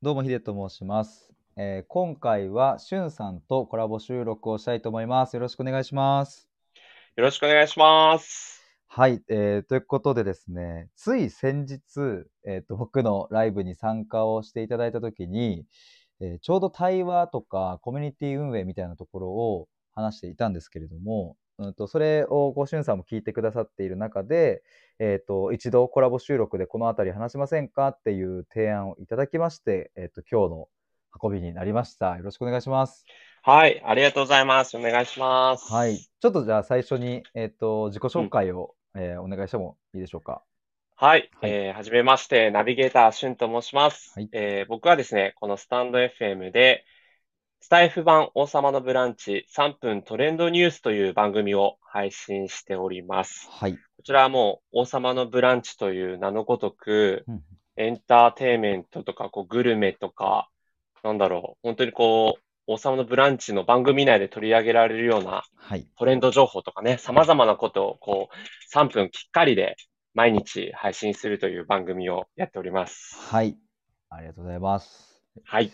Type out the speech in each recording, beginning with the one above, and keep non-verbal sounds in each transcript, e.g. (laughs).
どうも、ヒデと申します。えー今回は、しゅんさんとコラボ収録をしたいと思います。よろしくお願いします。よろしくお願いします。はい、えーということでですね、つい先日、えーと、僕のライブに参加をしていただいたときに、えーちょうど対話とかコミュニティ運営みたいなところを話していたんですけれども、うんと、それをごしゅんさんも聞いてくださっている中で、えっ、と、一度コラボ収録でこのあたり話しませんかっていう提案をいただきまして、えっ、と、今日の運びになりました。よろしくお願いします。はい、ありがとうございます。お願いします。はい。ちょっとじゃあ最初に、えっ、と、自己紹介を、えーお願いしてもいいでしょうか？はい、はいえーはじめまして、ナビゲーター、しゅんと申します。はいえー僕はですね、このスタンド FM で、スタイフ版王様のブランチ3分トレンドニュースという番組を配信しております。はい。こちらはもう王様のブランチという名のごとく、うんエンターテインメントとか、こう、グルメとか、なんだろう、本当にこう、王様のブランチの番組内で取り上げられるようなはい。トレンド情報とかね、様々なことをこう、3分きっかりで毎日配信するという番組をやっております。はい。ありがとうございます。はい。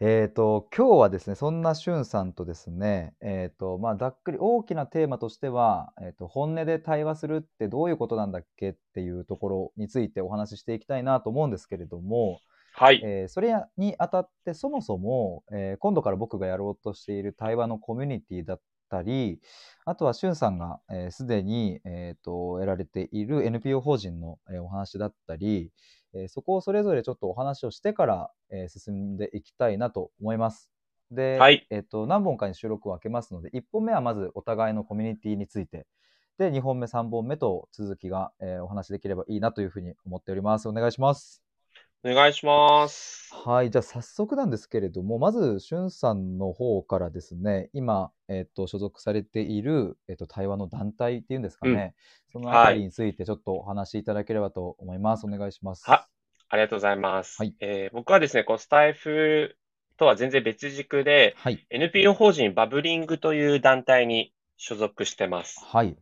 えっ、と、今日はですね、そんなしゅんさんとですね、えっ、と、まあ、ざっくり大きなテーマとしては、えっ、と、本音で対話するってどういうことなんだっけっていうところについてお話ししていきたいなと思うんですけれども、はい。えーそれにあたってそもそも、えー今度から僕がやろうとしている対話のコミュニティだったりあとはしゅんさんがえーすで、に、えーとやられている NPO 法人の、えーお話だったり、えーそこをそれぞれちょっとお話をしてから、えー進んでいきたいなと思います。で、はいえーと何本かに収録を分けますので1本目はまずお互いのコミュニティについてで2本目3本目と続きが、えーお話しできればいいなというふうに思っております。お願いします。お願いします。はい、じゃあ早速なんですけれども、まず、しゅんさんの方からですね、今、えっと、所属されている、えっと、対話の団体っていうんですかね、そのあたりについてちょっとお話しいただければと思います。お願いします。はありがとうございます。はいえー僕はですね、こうスタイフとは全然別軸で、はい、NPO 法人バブリングという団体に所属してます。はい、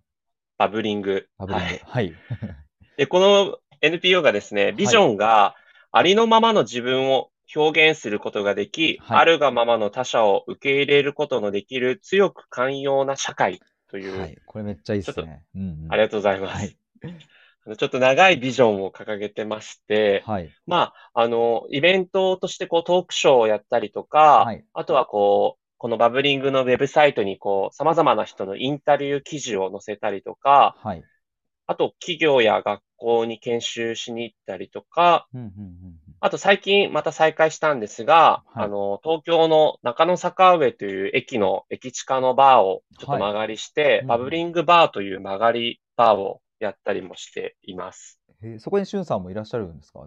バブリング。バブリング。はい。はい、(laughs) で、この NPO がですね、ビジョンがありのままの自分を表現することができ、はいあるがままの他者を受け入れることのできる強く寛容な社会という、はい、これめっちゃいいですね。うんうんありがとうございます。はいあのちょっと長いビジョンを掲げてまして、はい、まあ、あの、イベントとしてこうトークショーをやったりとか、はいあとはこう、このバブリングのウェブサイトにこう、様々な人のインタビュー記事を載せたりとか、はい。あと企業や学校に研修しに行ったりとか、うんうんうんあと最近また再開したんですが、はい。あの、東京の中野坂上という駅の、駅地下のバーをちょっと間借りして、うん。バブリングバーという曲がりバーをやったりもしています。そこにしゅんさんもいらっしゃるんですか？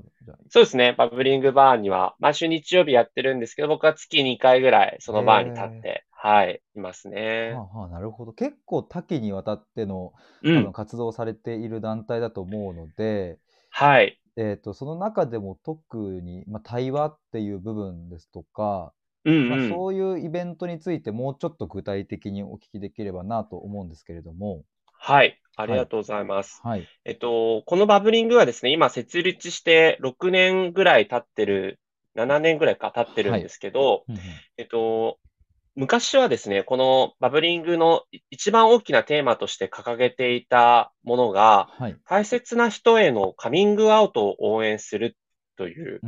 そうですね。バブリングバーには、毎週日曜日やってるんですけど、僕は月2回ぐらいそのバーに立って、はい、いますね。はあはあ、なるほど。結構多岐にわたってのうん多分。活動をされている団体だと思うので、はい。えー、とその中でも特に、まあ、対話っていう部分ですとか、まあ、うんうん。そういうイベントについてもうちょっと具体的にお聞きできればなと思うんですけれども、はい。ありがとうございます。はい、えっと、このバブリングはですね、今設立して6年ぐらい経ってる、7年ぐらいか経ってるんですけど、うんうん。えっと、昔はですね、このバブリングの一番大きなテーマとして掲げていたものが、はい、大切な人へのカミングアウトを応援するという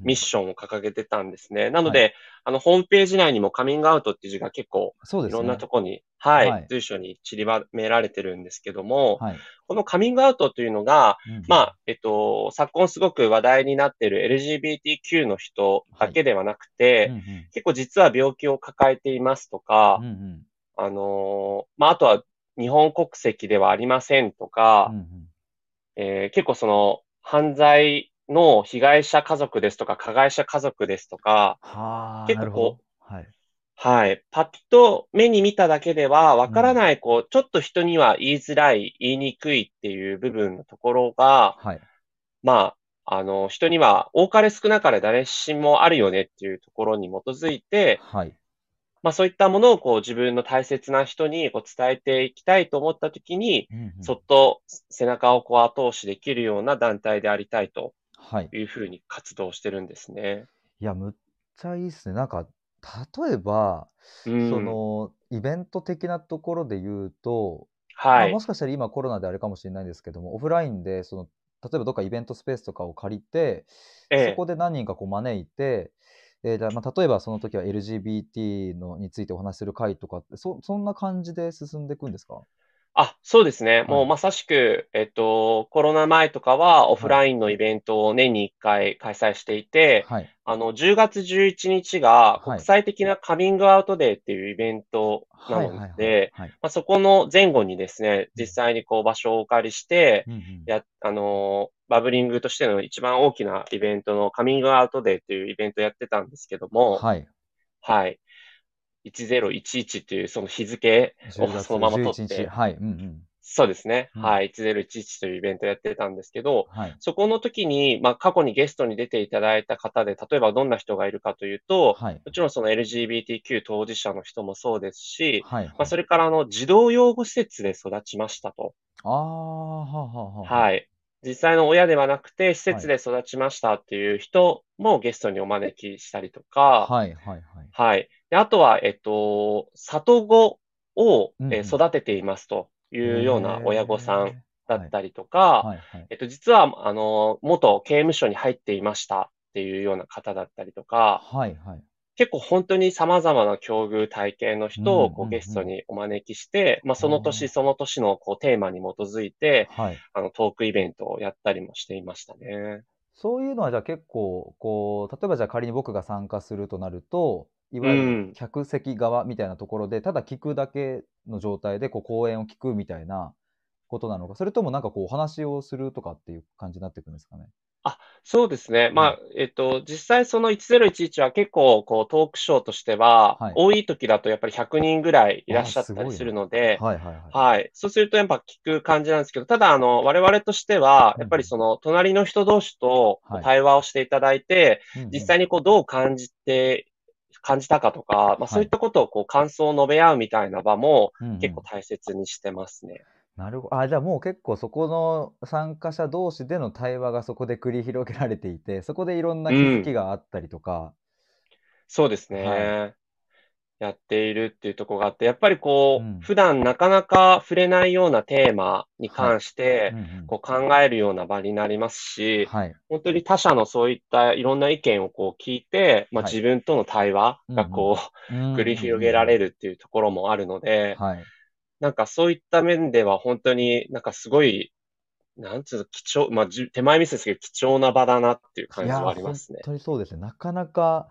ミッションを掲げてたんですね。なので、あの、ホームページ内にもカミングアウトっていう字が結構。いろんなとこに、はい、はい。随所に散りばめられてるんですけども、はい、このカミングアウトというのが、うんうん。まあ、えっと、昨今すごく話題になっている LGBTQ の人だけではなくて、うんうん。結構実は病気を抱えていますとか、うんうん。あのーまあ、あとは日本国籍ではありませんとか、うんうん。えー結構その犯罪の被害者家族ですとか、加害者家族ですとか、はあ、結構なるほど。はい、はい。パッと目に見ただけではわからない、こう、ちょっと人には言いづらい、言いにくいっていう部分のところが、はい、まあ、あの、人には多かれ少なかれ誰しもあるよねっていうところに基づいて、はい、まあそういったものをこう自分の大切な人にこう伝えていきたいと思ったときに、うんうん。そっと背中をこう後押しできるような団体でありたいとはい。いうふうに活動してるんですね。いや、むっちゃいいっすね。なんか、例えば、うそん。の、イベント的なところで言うと、まあ、もはい。しかしたら今コロナであれかもしれないんですけども、オフラインで、その、例えばどっかイベントスペースとかを借りて、ええ。そこで何人かこう招いて、えーじゃあ、まあ、例えばその時は LGBT のについてお話しする会とかって、そそんな感じで進んでいくんですか？あ、そうですね。はい。もうまさしく、えっと、コロナ前とかはオフはい。ラインのイベントを年に1回開催していて、はい。あの、10月11日が国はい。際的なカミングアウトデーっていうイベントなの。で、そこの前後にですね、うん。実際にこう場所をお借りして、うんうん。や、あの、バブリングとしての一番大きなイベントのカミングアウトデーっていうイベントをやってたんですけども、はい。はい。1011っていうその日付を10月そのまま11日、取って、はい。うんうん。そうですね。うん。はい。1011というイベントをやってたんですけど、はい。そこの時に、まあ、過去にゲストに出ていただいた方で、例えばどんな人がいるかというと、はい。もちろんその LGBTQ 当事者の人もそうですし、まあ、はいはい。それからあの、児童養護施設で育ちましたと。ああ、はあはあはあははい。実際の親ではなくて、施。設で育ちましたっていう人もゲストにお招きしたりとか、はいはいはい。はい。で、あとは、えっと、里子を、え。育てていますといへうような親御さん。だったりとか、はいはい。えっと、実は、あの、元刑務所に入っていましたっていうような方だったりとか、はいはい。結構本当に様々な境遇体験の人をこうゲスト。にお招きして、まあ、その年あその年のこうテーマに基づいて、あ、はい。あの、トークイベントをやったりもしていましたね。そういうのはじゃあ結構、こう、例えばじゃあ仮に僕が参加するとなると、いわゆるうん。客席側みたいなところで、ただ聞くだけの状態でこう講演を聞くみたいなことなのか、それともなんかこうお話をするとかっていう感じになっていくんですかね？あ、そうですね。はい。まあ、えっと、実際その1011は結構こうトークショーとしては、はい。多い時だとやっぱり100人ぐらいいらっしゃったりする。ので、はいはいはい。はい。そうするとやっぱ聞く感じなんですけど、ただあの、我々としては。やっぱりその隣の人同士とこうはい。対話をしていただいて、うんうん。実際にこうどう感じて感じたかとか、ま、そういっはい。たことをこう感想を述べ合うみたいな場もうんう結構ん。大切にしてますね。なるほあ、じゃあもう結構そこの参加者同士での対話がそこで繰り広げられていて、そこでいろんな気づきうん。があったりとかそうですはい。ね。やっているっていうところがあって、やっぱりこう、うん。普段なかなか触れないようなテーマにはい。関して、うんうん。こう考えるような場になりますし、はい。本当に他者のそういったいろんな意見をこう聞いて、まあ、はい。自分との対話うんうん。がこうんう繰りうんうんうん。広げられるっていうところもあるので、はい。なんかそういった面では本当になんかすごい、なんつうの、貴重まあ、じ手前味噌ですけど、貴重な場だなっていう感じはありますね。とにそうですね。なかなか、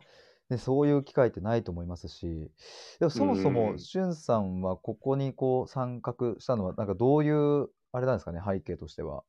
ね、そういう機会ってないと思いますし、でもうそもそも、ん。しゅんさんはここにこう参画したのは、なんかどういうあれなんですかね、背景としては。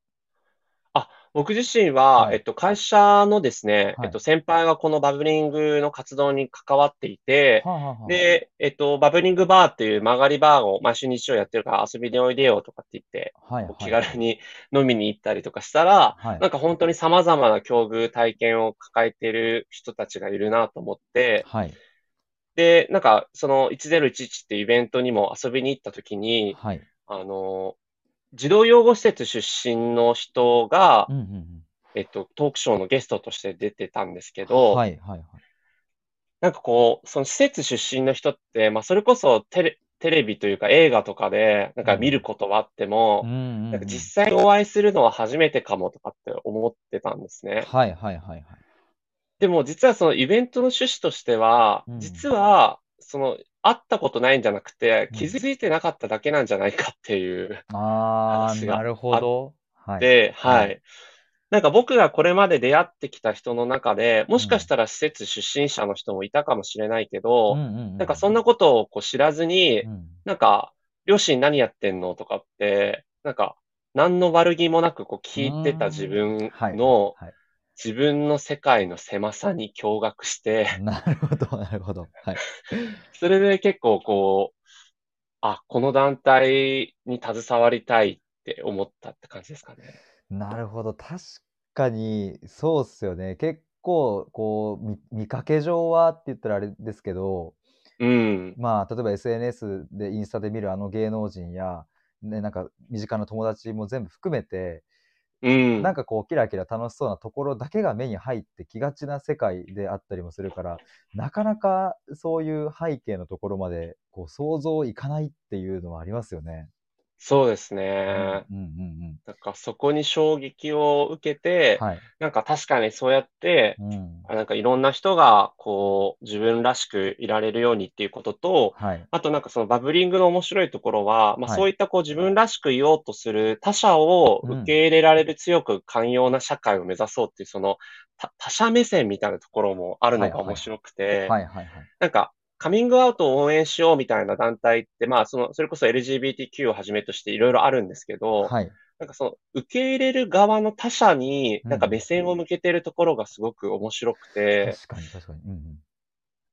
あ、僕自身は、はい。えっと、会社のですね、えはい。っと、先輩がこのバブリングの活動に関わっていて、はあはあはあ。で、えっと、バブリングバーっていう曲がりバーを毎週日曜やってるから遊びにおいでよとかって言って、はい気。軽に飲みに行ったりとかしたら、はい。なんか本当に様々な境遇体験を抱えている人たちがいるなと思って、はい。で、なんかその1011っていうイベントにも遊びに行った時に、はい。あの、児童養護施設出身の人が、うんうんうん。えっと、トークショーのゲストとして出てたんですけど、はいはいはい。なんかこう、その施設出身の人って、まあ、それこそテレ、テレビというか映画とかで、なんか見るうん。ことはあってうんも、なんかうんうん。実際お会いするのは初めてかもとかって思ってたんですね。はいはいはいはい。でも実はそのイベントの趣旨としては、うんうん。実は、その、会ったことないんじゃなくて、気うん。づいてなかっただけなんじゃないかっていうああ、話がなるほど。はい。て、はい。はい。なんか僕がこれまで出会ってきた人の中で、もうん。しかしたら施設出身者の人もいたかもしれないけど、うんうんうんなんかそんなことをこう知らずに、うん。うん。なんか、両親何やってんのとかって、なんか、何の悪気もなくこう聞いてた自ん。分はいはいの、はい。自分の世界の狭さに驚愕して、(laughs) なるほどなるほど。はい。(laughs) それで結構こう、あ、この団体に携わりたいって思ったって感じですかね。なるほど、確かにそうっすよね。結構こう、み見かけ上はって言ったらあれですけど、うん。まあ、例えば SNS でインスタで見るあの芸能人や、ね、なんか身近な友達も全部含めて、うん。なんかこうキラキラ楽しそうなところだけが目に入ってきがちな世界であったりもするから、なかなかそういう背景のところまでこう想像いかないっていうのはありますよね。そうですうんね。うんうんなんかそこに衝撃を受けてうん。、はい。なんか確かにそうやって、うん。あなんかいろんな人がこう自分らしくいられるようにっていうことと、はい。あとなんかそのバブリングの面白いところは、まあはいそういったこう自分らしくいようとする他者をうん受け入れられる強く寛容な社会を目指そうっていうその他他者目線みたいなところもあるのが面白くて、はいはいはい。なんかカミングアウトを応援しようみたいな団体って、まあその、それこそ LGBTQ をはじめとしていろいろあるんですけど、はい。なんかその受け入れる側の他者にうんなんか目線を向けてるところがすごく面白くて、確かに確かに。うんうん。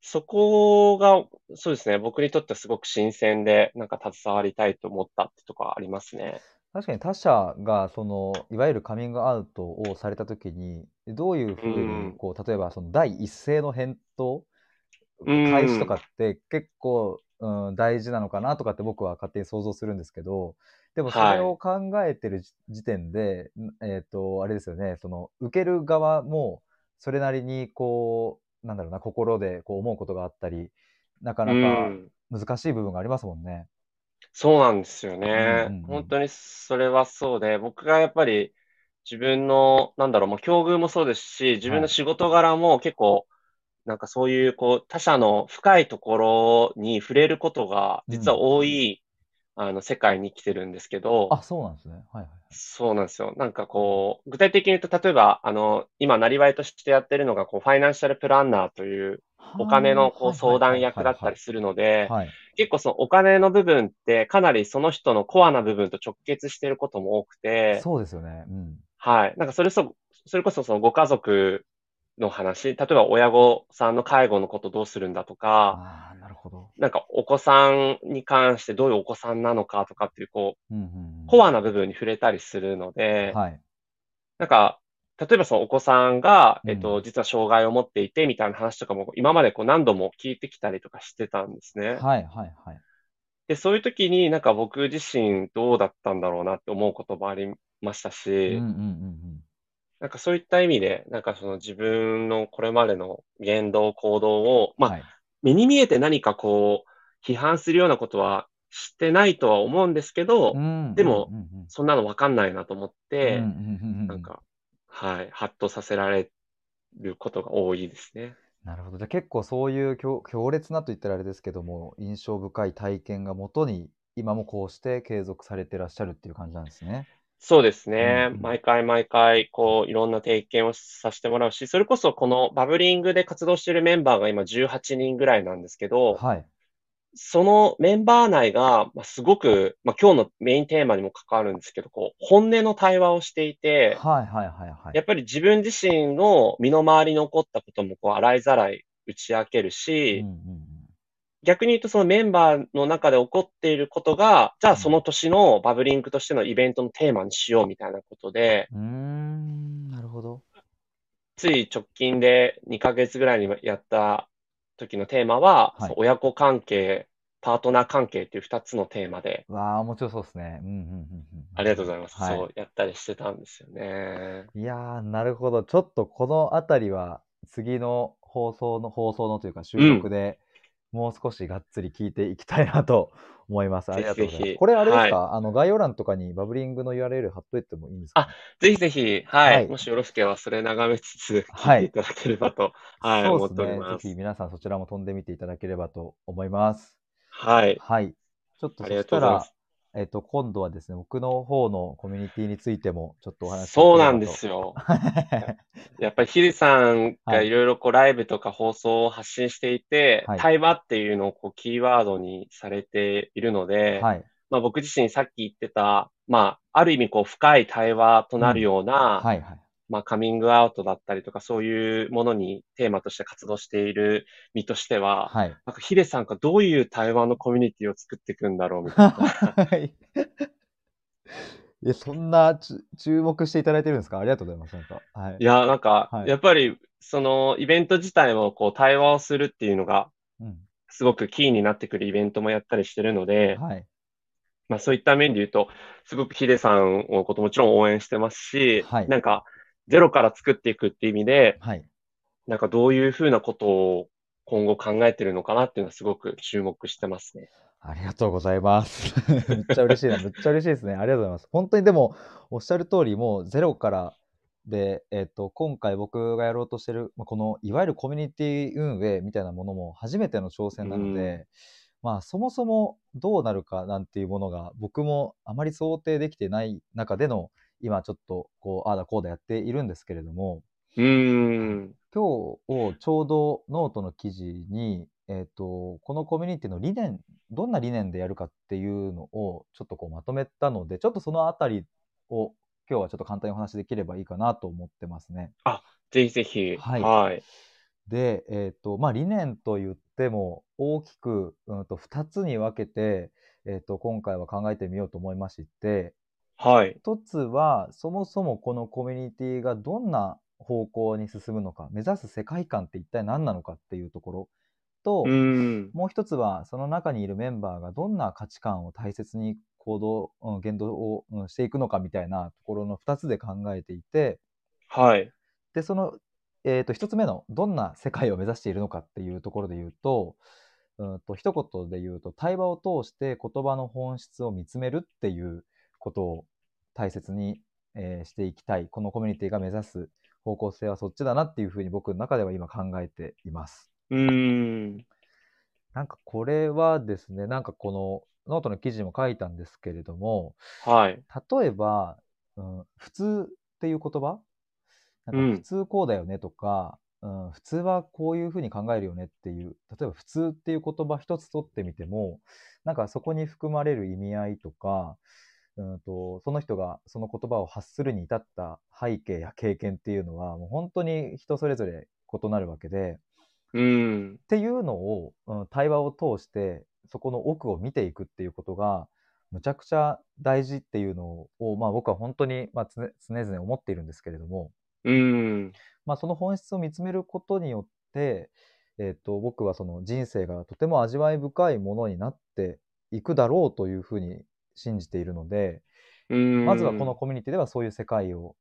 そこが、そうですね、僕にとってはすごく新鮮で、なんか携わりたいと思ったってとこはありますね。確かに他者がそのいわゆるカミングアウトをされた時にどういうふううんにこう例えばその第一声の返答うん開始とかって結構、うん、大事なのかなとかって僕は勝手に想像するんですけどでもそれを考えてる時時点で、んえっ、とあれですよね。その受ける側もそれなりにこうなんだろうな心でこう思うことがあったりなかなうかん。難しい部分がありますもんね。そうなんですようんねうんうん。本当にそれはそうで、僕がやっぱり自分の、なんだろう、まあ、境遇もそうですし、自分の仕事柄も結構、なんかそういう、こう、他者の深いところに触れることが、実は多い、あの、世界に生きてるんですけど、あそうなんですね。はいはいそうなんですよ。なんかこう、具体的に言うと、例えば、あの、今、なりわいとしてやってるのが、こう、ファイナンシャルプランナーという、お金のこう相談役だったりするので、はい。結構そのお金の部分ってかなりその人のコアな部分と直結していることも多くて、そうですよね。うん。はい。なんかそれそ、それこそそのご家族の話、例えば親御さんの介護のことどうするんだとか、ああ、なるほど。なんかお子さんに関してどういうお子さんなのかとかっていう、こう、うんうんうん、コアな部分に触れたりするので、はい。なんか、例えばそのお子さんが、うんえっと、実は障害を持っていてみたいな話とかも今までこう何度も聞いてきたりとかしてたんですね。はいはいはい。で、そういう時になんか僕自身どうだったんだろうなって思うこともありましたうんし、うんうんなんかそういった意味で、なんかその自分のこれまでの言動、行動を、うん。まあ、はい。目に見えて何かこう、批判するようなことはしてないとは思うんですけど、うんでもそんなのわかんないなと思って、なんか、はい、ハッとさせられることが多いですね。なるほど。じゃあ結構そういう強強烈なと言ったらあれですけども、印象深い体験がもとに、今もこうして継続されてらっしゃるっていう感じなんですね。そうですね。毎回毎回、こう、いろんな経験をさせてもらうし、それこそこのバブリングで活動しているメンバーが今18人ぐらいなんですけど、はい。そのメンバー内が、まあ、すごく、まあ、今日のメインテーマにも関わるんですけど、こう、本音の対話をしていて、はいはいはいはい。やっぱり自分自身の身の回りに起こったことも、こう、洗いざらい打ち明けるし、うんうん逆に言うとそのメンバーの中で起こっていることが、じゃあその年のバブリングとしてのイベントのテーマにしようみたいなことで、うん。うーん、なるほど。つい直近で2ヶ月ぐらいにやった時のテーマは、はい親子関係、パートナー関係っていう2つのテーマで、わあ、面白そうですね。うんうんうんうん。ありがとうございます。はいそうやったりしてたんですよね。いやー、なるほど。ちょっとこのあたりは、次の放送の、放送のというか収録でもう少しがっつり聞いていきたいなと思います。ありがとうございます。ぜひぜひこれあれですか、あの、概要欄とかにバブリングの URL 貼っといてもいいんですか、ぜひぜひ、はい。はいもしよろしければそれ眺めつつはい聞いていただければと、はい、思ってそうですね。おりますぜひ。皆さんそちらも飛んでみていただければと思います。はい。はい。ちょっとそしたら。えっと、今度はですね、僕の方のコミュニティについてもちょっとお話しそうなんでよ。すよ。(laughs) やっぱりヒデさんがいろいろこうライブとか放送を発信していて、はい対話っていうのをこうキーワードにされているので、はい。まあ僕自身さっき言ってた、まあある意味こう深い対話となるような、はいはい。まあカミングアウトだったりとかそういうものにテーマとして活動している身としては、はい。なんかヒデさんがどういう対話のコミュニティを作っていくんだろうみたいな。は (laughs) い。え、そんなち注目していただいてるんですか？ありがとうございます。なんか。はいい。や、なんかは、いやっぱりそのイベント自体もこう対話をするっていうのがうん。すごくキーになってくるイベントもやったりしてるので、はい。まあそういった面で言うと、すごくヒデさんのこともちろん応援してますし、はいなんかゼロから作っていくっていう意味で、はい。なんかどういうふうなことを今後考えてるのかなっていうのはすごく注目してますね。ありがとうございます。(laughs) めっちゃ嬉しいな。めっちゃ嬉しいですね。ありがとうございます。本当にでも、おっしゃる通り、もうゼロからで、えっ、と、今回僕がやろうとしてる、まあこの、いわゆるコミュニティ運営みたいなものも初めての挑戦なので、まあ、そもそもどうなるかなんていうものが、僕もあまり想定できてない中での、今ちょっと、こう、ああだこうだやっているんですけれども、うーん。今日ちょうどノートの記事に、えっ、と、このコミュニティの理念、どんな理念でやるかっていうのをちょっとこうまとめたので、ちょっとそのあたりを今日はちょっと簡単にお話しできればいいかなと思ってますね。ぜひぜひ。はいはい。で、えっ、と、まあ理念と言っても大きく、うん、と2つに分けて、えっ、と、今回は考えてみようと思いまして、はい。一つは、そもそもこのコミュニティがどんな方向に進むのか、目指す世界観って一体何なのかっていうところと、うーん。もう一つは、その中にいるメンバーがどんな価値観を大切に行動、うん、言動を、うんしていくのかみたいなところの二つで考えていて、はい。で、その、えっ、と、一つ目の、どんな世界を目指しているのかっていうところで言うと、うんと、一言で言うと、対話を通して言葉の本質を見つめるっていうことを大切に、えーしていきたい。このコミュニティが目指す方向性はそっちだなっていうふうに僕の中では今考えています。うーん。なんかこれはですね、なんかこのノートの記事にも書いたんですけれども、はい。例えば、うん、普通っていう言葉？なうんんか普通こうだよねとか、うん、普通はこういうふうに考えるよねっていう、例えば普通っていう言葉一つ取ってみても、なんかそこに含まれる意味合いとか、うんと、その人がその言葉を発するに至った背景や経験っていうのは、もう本当に人それぞれ異なるわけで、うーん。っていうのを、うん、対話を通してそこの奥を見ていくっていうことがむちゃくちゃ大事っていうのを、まあ、僕は本当に、まあ、常常々思っているんですけれども、うーん。まあ、その本質を見つめることによって、えっと僕はその人生がとても味わい深いものになっていくだろうというふうに信じているので。まずはこのコミュニティではそういう世界を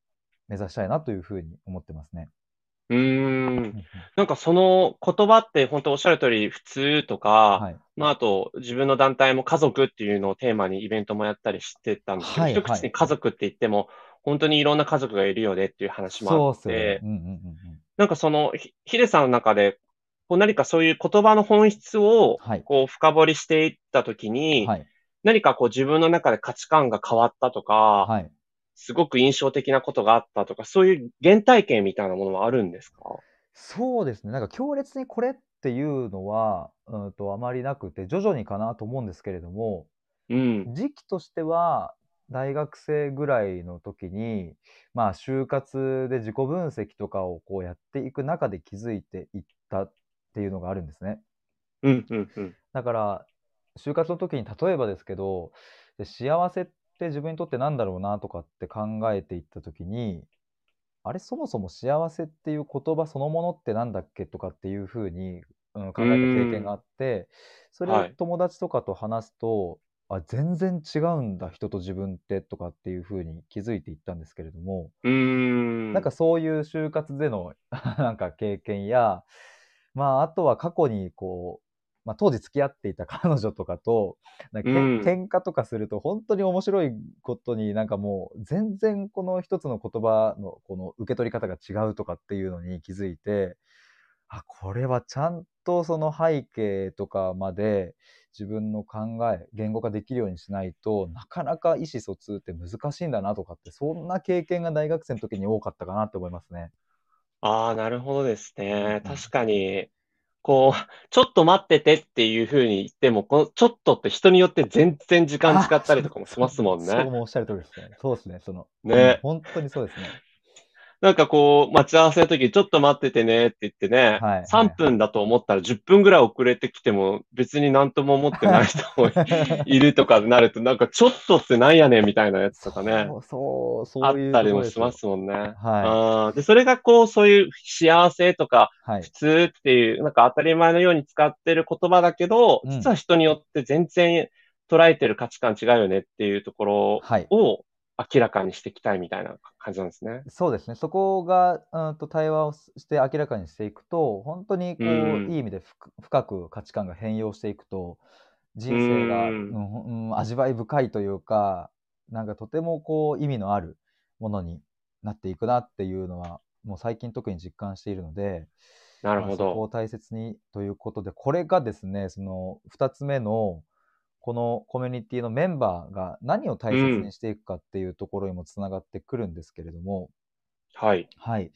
目指したいなというふうに思ってますね。うーん。なんかその言葉って本当おっしゃる通り普通とか、はい、まああと自分の団体も家族っていうのをテーマにイベントもやったりしてたんですけど、はい一口に家族って言っても本当にいろんな家族がいるよねっていう話もあって。、うんうんうんうんなんかそのひヒデさんの中でこう何かそういう言葉の本質をはいこう深掘りしていったときに、はい何かこう自分の中で価値観が変わったとか、はいすごく印象的なことがあったとか、そういう原体験みたいなものはあるんですか？そうですね。なんか強烈にこれっていうのは、うんとあまりなくて、徐々にかなと思うんですけれども、うん。時期としては、大学生ぐらいの時に、まあ、就活で自己分析とかをこうやっていく中で気づいていったっていうのがあるんですね。うん、うん、うん。だから、就活の時に例えばですけど、で幸せって自分にとってなんだろうなとかって考えていった時に、あれ、そもそも幸せっていう言葉そのものってなんだっけとかっていうふうに、うん、考えた経験があって、それをはい友達とかと話すと、あ、全然違うんだ、人と自分ってとかっていうふうに気づいていったんですけれども、うーん。なんかそういう就活での (laughs) なんか経験や、まあ、あとは過去にこう、まあ、当時付き合っていた (laughs) 彼女とかと、なんかうん喧嘩とかすると本当に面白いことになんかもう全然この一つの言葉のこの受け取り方が違うとかっていうのに気づいて、あ、これはちゃんとその背景とかまで自分の考え、言語化できるようにしないとなかなか意思疎通って難しいんだなとかって、そんな経験が大学生の時に多かったかなって思いますね。ああ、なるほどですね。うん確かに、こう、ちょっと待っててっていうふうに言っても、このちょっとって人によって全然時間使ったりとかもしますもんそう、ね。もうおっしゃる通りですね。そうですね。その、ねうん本当にそうですね。なんかこう、待ち合わせの時、ちょっと待っててねって言ってね、はい3分だと思ったら10分ぐらい遅れてきても別になんとも思ってない人も (laughs) いるとかになると、なんかちょっとってなんやねんみたいなやつとかね。そう、そう、そあったりもしますもんね。はあーで、それがこう、そういう幸せとかい。はい普。通っていう、なんか当たり前のように使ってる言葉だけど、うん実は人によって全然捉えてる価値観違うよねっていうところはい。を明らかにしていきたいみたいな感じなんですね。そうですね。そこが、うんと対話をして明らかにしていくと、本当にこう、うんいい意味で深深く価値観が変容していくと、人生が、ううんんうん味わい深いというか、なんかとてもこう意味のあるものになっていくなっていうのは、もう最近特に実感しているので、なるほまあそこをど。大切にということで、これがですね、その2つ目の、このコミュニティのメンバーが何を大切にしていくかっていうところにもつながってくるんですけれども、はい。はい。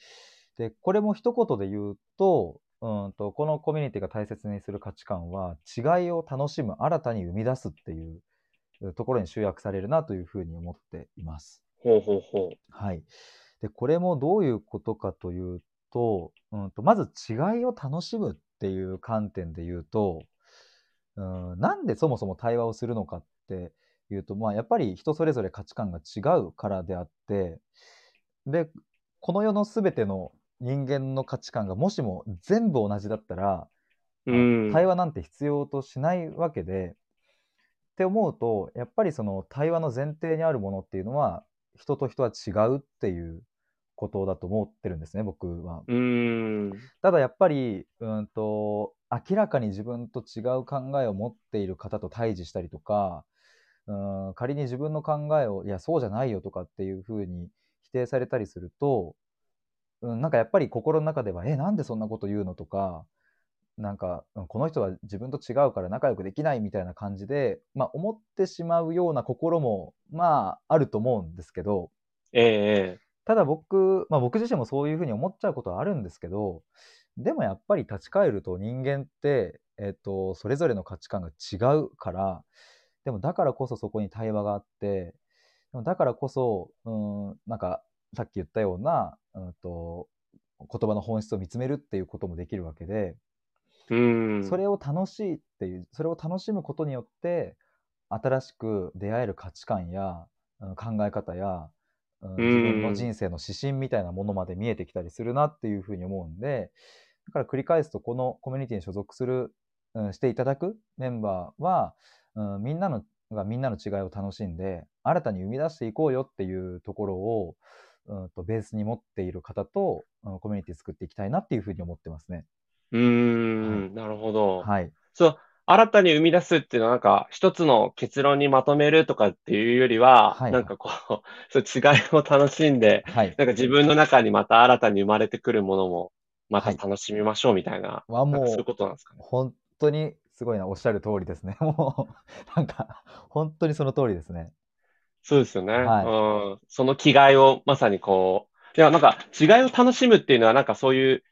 で、これも一言で言うと、うんと、このコミュニティが大切にする価値観は、違いを楽しむ、新たに生み出すっていううところに集約されるなというふうに思っています。ほうほうほう。はい。で、これもどういうことかというと、うんと、まず違いを楽しむっていう観点で言うと、うん、なんでそもそも対話をするのかっていうと、まあ、やっぱり人それぞれ価値観が違うからであって、で、この世のすべての人間の価値観がもしも全部同じだったら、うん。対話なんて必要としないわけで、って思うと、やっぱりその対話の前提にあるものっていうのは、人と人は違うっていうことだと思ってるんですね、僕は。うん。ただやっぱり、うんと、明らかに自分と違う考えを持っている方と対峙したりとか、うん、仮に自分の考えを、いや、そうじゃないよとかっていうふうに否定されたりすると、うん、なんかやっぱり心の中では、え、なんでそんなこと言うのとか、なんか、うんこの人は自分と違うから仲良くできないみたいな感じで、まあ、思ってしまうような心も、まあ、あると思うんですけど、ええええ。ただ僕、まあ、僕自身もそういうふうに思っちゃうことはあるんですけど、でもやっぱり立ち返ると人間って、えっと、それぞれの価値観が違うから、でもだからこそそこに対話があって、でもだからこそ、うん、なんかさっき言ったような、うんと、言葉の本質を見つめるっていうこともできるわけで、うん。それを楽しいっていう、それを楽しむことによって、新しく出会える価値観や、うん考え方や、うん自分の人生の指針みたいなものまで見えてきたりするなっていうふうに思うんで、だから繰り返すと、このコミュニティに所属する、うんしていただくメンバーは、うんみんなのがみんなの違いを楽しんで、新たに生み出していこうよっていうところを、うんとベースに持っている方と、うんコミュニティ作っていきたいなっていうふうに思ってますね。うーん。なるほど。はい。そう、新たに生み出すっていうのはなんか一つの結論にまとめるとかっていうよりは、はいなんかこう、(laughs) そう違いを楽しんで、はい。なんか自分の中にまた新たに生まれてくるものも、またはい楽しみましょうみたいな、はもなんかそういうことなんですかね。本当にすごいな、おっしゃる通りですね。(laughs) もう、なんか、本当にその通りですね。そうですよね。はいうん。その気概をまさにこう、いや、なんか違いを楽しむっていうのはなんかそういう、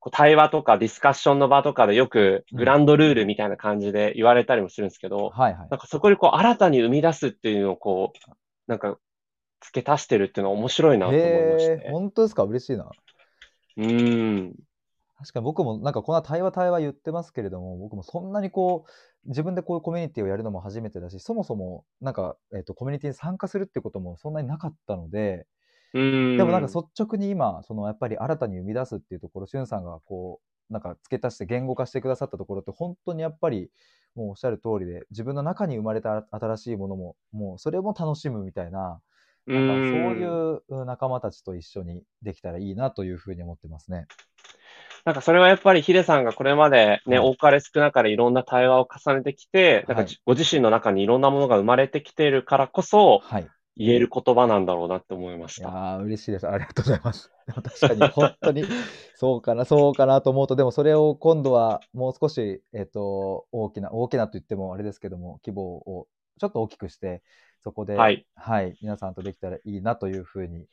こう対話とかディスカッションの場とかでよくうんグランドルールみたいな感じで言われたりもするんですけど、はいはいなん。かそこでこう新たに生み出すっていうのをこう、なんか付け足してるっていうのは面白いなと思いましへえ、て。本当ですか？嬉しいな。うん。確かに僕もなんかこんな対話対話言ってますけれども、僕もそんなにこう、自分でこういうコミュニティをやるのも初めてだし、そもそもなんか、えっと、コミュニティに参加するってこともそんなになかったので、うん。でもなんか率直に今、そのやっぱり新たに生み出すっていうところ、しゅんさんがこう、なんか付け足して言語化してくださったところって本当にやっぱりもうおっしゃる通りで、自分の中に生まれた新しいものも、もうそれも楽しむみたいな、うなんかそうん。いううん仲間たちと一緒にできたらいいなというふうに思ってますね。なんかそれはやっぱりヒデさんがこれまでね、はい多かれ少なかれいろんな対話を重ねてきて、なんかご自身の中にいろんなものが生まれてきているからこそはい。言える言葉なんだろうなって思いました。いやー、嬉しいです。ありがとうございます。(laughs) 確かに、本当に、そうかな、そうかなと思うと、でもそれを今度はもう少し、えっと、大きな、大きなと言ってもあれですけども、規模をちょっと大きくして、そこで、はい。はい、皆さんとできたらいいなというふうに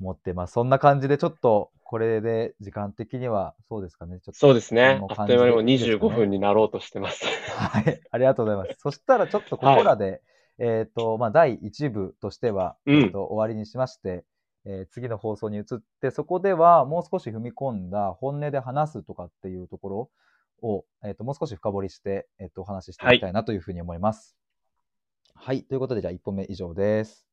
思ってます。そんな感じで、ちょっと、これで時間的には、そうですかね、ちょっと、そうですね。あっという間にもう感じでいいですか25ね分になろうとしてます。(laughs) はい、ありがとうございます。そしたらちょっとここらで、えっ、と、まあ、第1部としては、うんえっと終わりにしまして、えー次の放送に移って、そこではもう少し踏み込んだ本音で話すとかっていうところを、えっ、と、もう少し深掘りして、えっ、と、お話ししていきたいなというふうに思います。はい、ということで、じゃあ1本目以上です。